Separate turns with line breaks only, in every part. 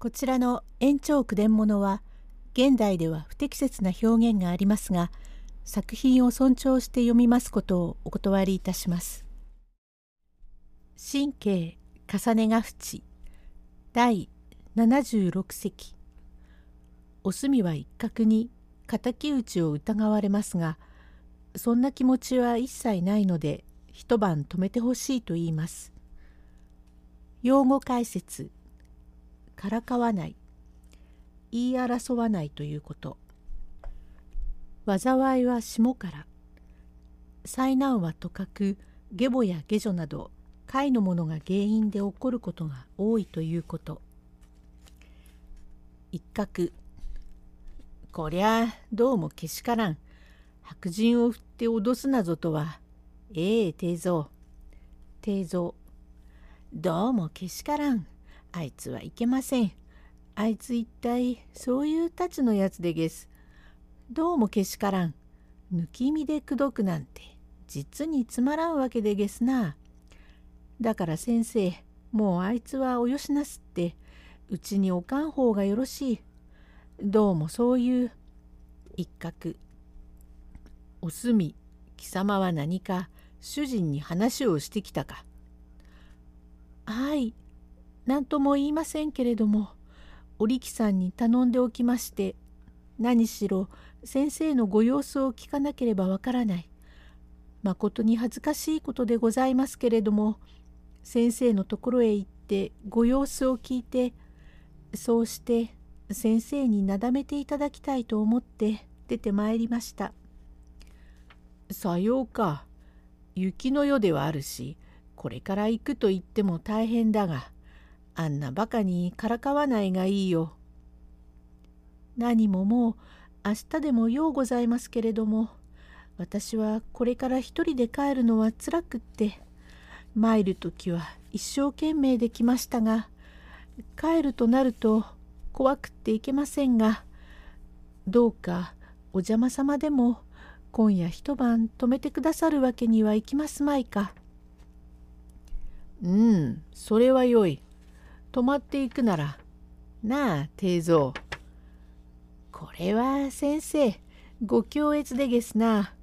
こちらの延長句伝物は現代では不適切な表現がありますが作品を尊重して読みますことをお断りいたします。神経重ねが淵第76席お墨は一角に敵討ちを疑われますがそんな気持ちは一切ないので一晩止めてほしいと言います。用語解説からかわない。言い争わないということ。災いは霜から。災難はとかく下母や下女など貝のものが原因で起こることが多いということ。一角。こりゃどうもけしからん。白人を振って脅すなぞとはええ定蔵定蔵どうもけしからん。あいつはいけません。あいつ一体そういうたちのやつでげす。どうもけしからん。抜き身で口説くなんて実につまらんわけでげすな。だから先生もうあいつはおよしなすってうちにおかん方がよろしい。どうもそういう一角。おすみ貴様は何か主人に話をしてきたか。何とも言いませんけれども織木さんに頼んでおきまして何しろ先生のご様子を聞かなければわからないまことに恥ずかしいことでございますけれども先生のところへ行ってご様子を聞いてそうして先生になだめていただきたいと思って出てまいりました。
さようか雪の夜ではあるしこれから行くと言っても大変だがあんなバカにからかわないがいいよ。
何ももう明日でもようございますけれども私はこれから一人で帰るのはつらくって参る時は一生懸命できましたが帰るとなると怖くっていけませんがどうかお邪魔様でも今夜一晩泊めてくださるわけにはいきますまいか。
うん、それはよい。泊まっていくなら。なあ、定蔵。
これは先生、ご強越でげすな。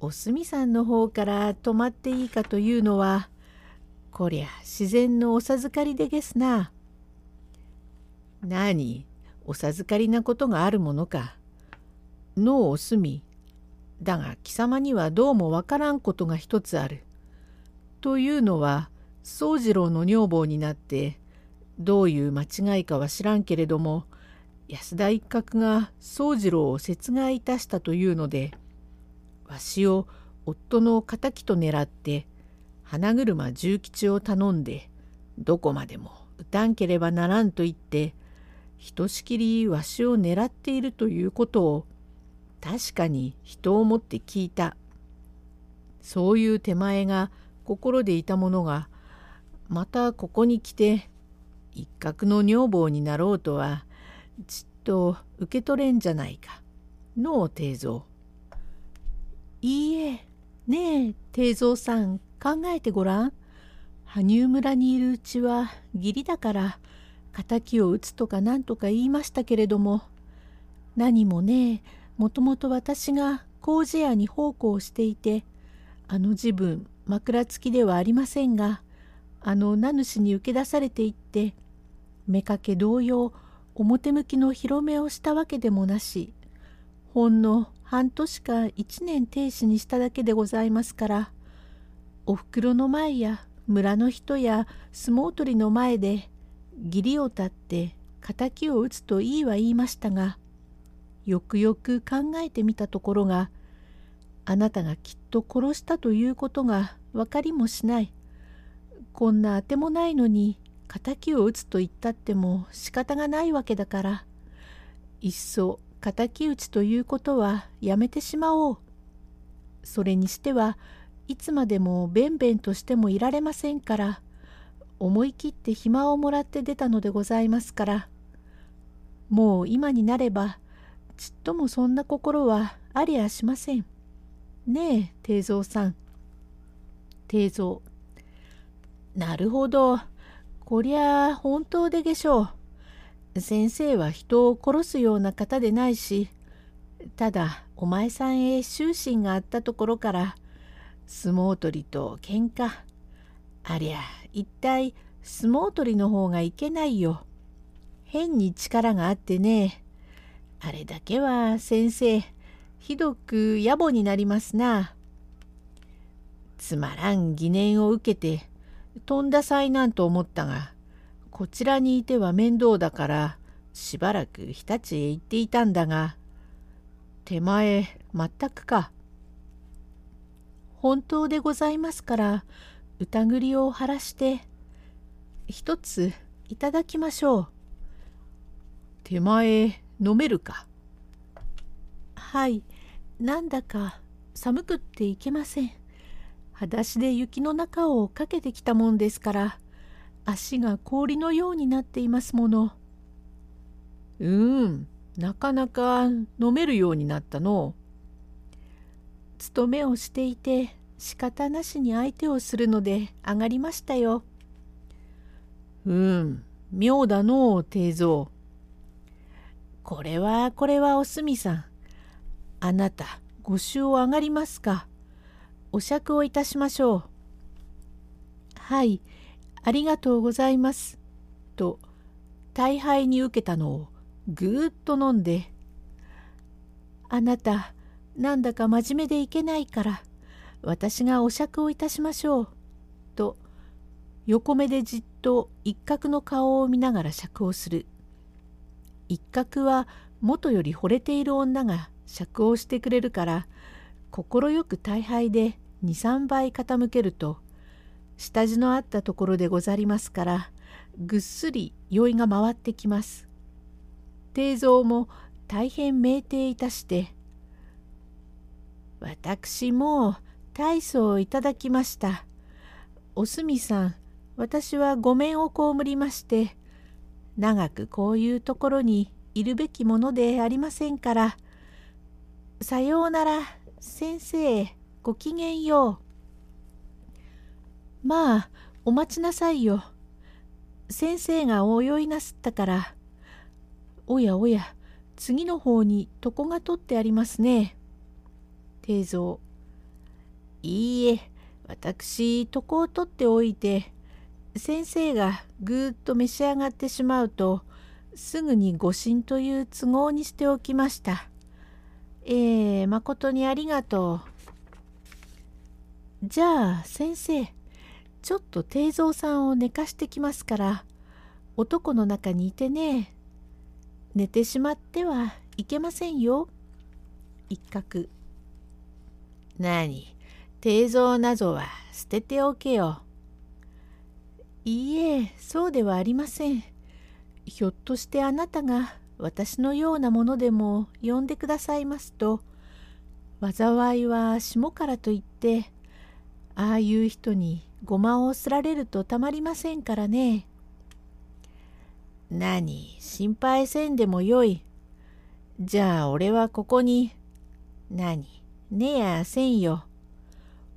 おすみさんの方から泊まっていいかというのは、こりゃ自然のお授かりでげすな。
何お授かりなことがあるものか。のうおすみ。だが貴様にはどうもわからんことが一つある。というのは宗次郎の女房になってどういう間違いかは知らんけれども安田一角が宗次郎を殺害いたしたというのでわしを夫の敵と狙って花車重吉を頼んでどこまでも打たんければならんと言ってひとしきりわしを狙っているということを確かに人をもって聞いた。そういう手前が心でいたものがまたここに来て一角の女房になろうとはちっと受け取れんじゃないかのう定蔵。
いいえねえ定蔵さん考えてごらん。羽生村にいるうちは義理だから敵を討つとか何とか言いましたけれども何もねもともと私が麹屋に奉公していてあの自分枕付きではありませんがあの名主に受け出されていって妾同様表向きの広めをしたわけでもなしほんの半年か一年停止にしただけでございますからおふくろの前や村の人や相撲取りの前で義理を立って敵を討つといいは言いましたがよくよく考えてみたところがあなたがきっと殺したということが分かりもしない。こんなあてもないのに敵を討つと言ったっても仕方がないわけだからいっそ敵討ちということはやめてしまおう。それにしてはいつまでもべんべんとしてもいられませんから思い切って暇をもらって出たのでございますからもう今になればちっともそんな心はありゃしません。ねえ定蔵さん。
定蔵なるほどこりゃあ本当でげしょう。
先生は人を殺すような方でないし、ただお前さんへ終身があったところから相撲取りと喧嘩。ありゃ一体相撲取りの方がいけないよ。変に力があってね。あれだけは先生ひどく野暮になりますな。つまらん疑念を受けてとんだ災難と思ったがこちらにいては面倒だからしばらく日立へ行っていたんだが手前全くか。本当でございますから疑りを晴らして一ついただきましょう。
手前飲めるか。
はいなんだか寒くっていけません。裸足で雪の中をかけてきたもんですから足が氷のようになっていますもの。
うんなかなか飲めるようになったの。
勤めをしていて仕方なしに相手をするので上がりましたよ。
うん、妙だのう、定蔵。
これはこれはおすみさん。あなた、ご愁を上がりますか。お酌をいたしましょう。はい、ありがとうございます。と、大敗に受けたのをぐーっと飲んで「あなたなんだか真面目でいけないから私がお酌をいたしましょう」と横目でじっと一角の顔を見ながら酌をする一角は元より惚れている女が酌をしてくれるから快く大杯で23倍傾けると下地のあったところでござりますからぐっすり酔いが回ってきます。定蔵も大変酩酊いたして「私もう大層いただきました。おすみさん私はご面を被りまして長くこういうところにいるべきものでありませんからさようなら先生ごきげんよう。まあお待ちなさいよ。先生がお酔いなすったからおやおや次の方に床が取ってありますね。定蔵いいえ私床を取っておいて先生がぐーっと召し上がってしまうとすぐに誤診という都合にしておきました。えー、まことにありがとう。じゃあ先生ちょっと定蔵さんを寝かしてきますから男の中にいてね。寝てしまってはいけませんよ。一角。何？定蔵なぞは捨てておけよ。いいえ、そうではありません。ひょっとしてあなたが私のようなものでも呼んでくださいますと、災いは霜からといって、ああいう人にごまをすられるとたまりませんからね。何、心配せんでもよい。じゃあ俺はここに。何、ねやせんよ。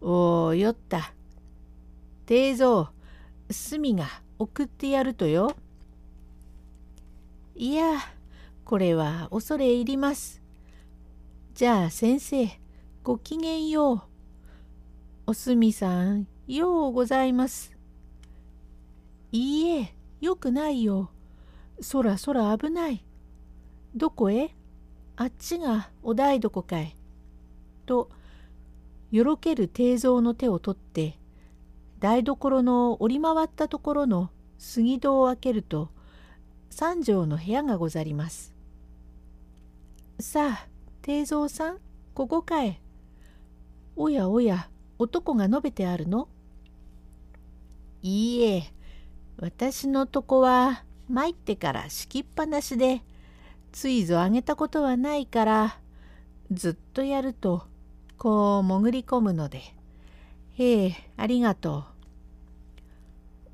おお、よった。定蔵、隅が送ってやるとよ。いや、これは恐れ入ります。じゃあ先生、ごきげんよう。おすみさん、ようございます。いいえ、よくないよ。そらそら危ない。どこへ？あっちがお台所かい。と、よろける定蔵の手を取って、台所の折り回ったところの杉戸を開けると、三畳の部屋がござります。さあ、定蔵さん、ここかえ。おやおや、男が述べてあるの？いいえ、私のとこは参ってから敷きっぱなしでついぞあげたことはないからずっとやるとこう潜り込むので。へえありがと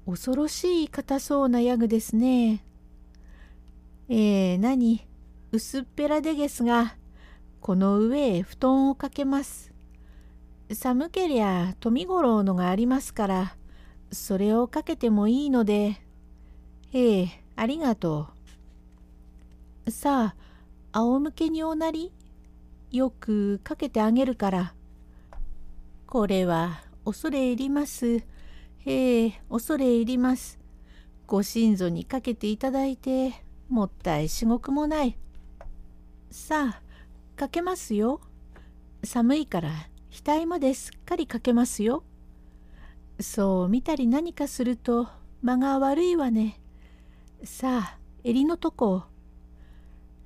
う。恐ろしい硬そうなヤグですね。えー、何？薄っぺらでげすがこの上へ布団をかけます。寒けりゃ富五郎のがありますからそれをかけてもいいので。ええありがとう。さあ仰向けにおなり。よくかけてあげるから。これは恐れ入ります。へえ恐れ入ります。ご親族にかけていただいてもったい至極もない。さあかけますよ。寒いから額まですっかりかけますよ。そう見たり何かすると間が悪いわね。さあ襟のとこ。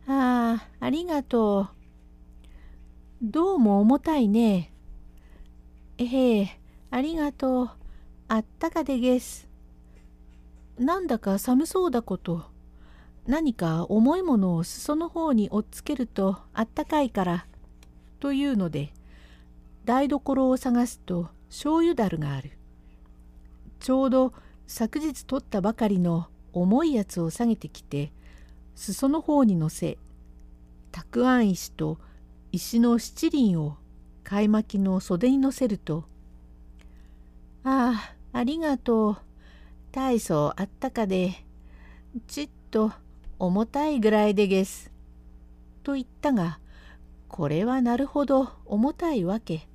ああありがとう。どうも重たいね。ええありがとう。あったかでげす。なんだか寒そうだこと。何か重いものを裾の方に押っつけるとあったかいからというので台所を探すと醤油だるがある。ちょうど昨日取ったばかりの重いやつを下げてきて裾の方に乗せたくあん石と石の七輪を買い巻きの袖に乗せると「ああありがとう。大層あったかでちっと重たいぐらいでげす」と言ったがこれはなるほど重たいわけ。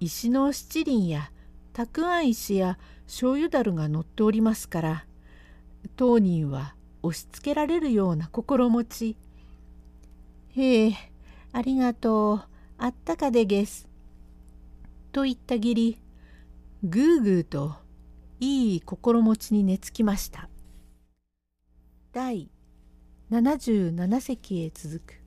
石の七輪やたくあん石や醤油だるが乗っておりますから当人は押しつけられるような心持ち。へえありがとうあったかでげす。と言ったぎりぐーぐーといい心持ちに寝つきました。第77席へ続く。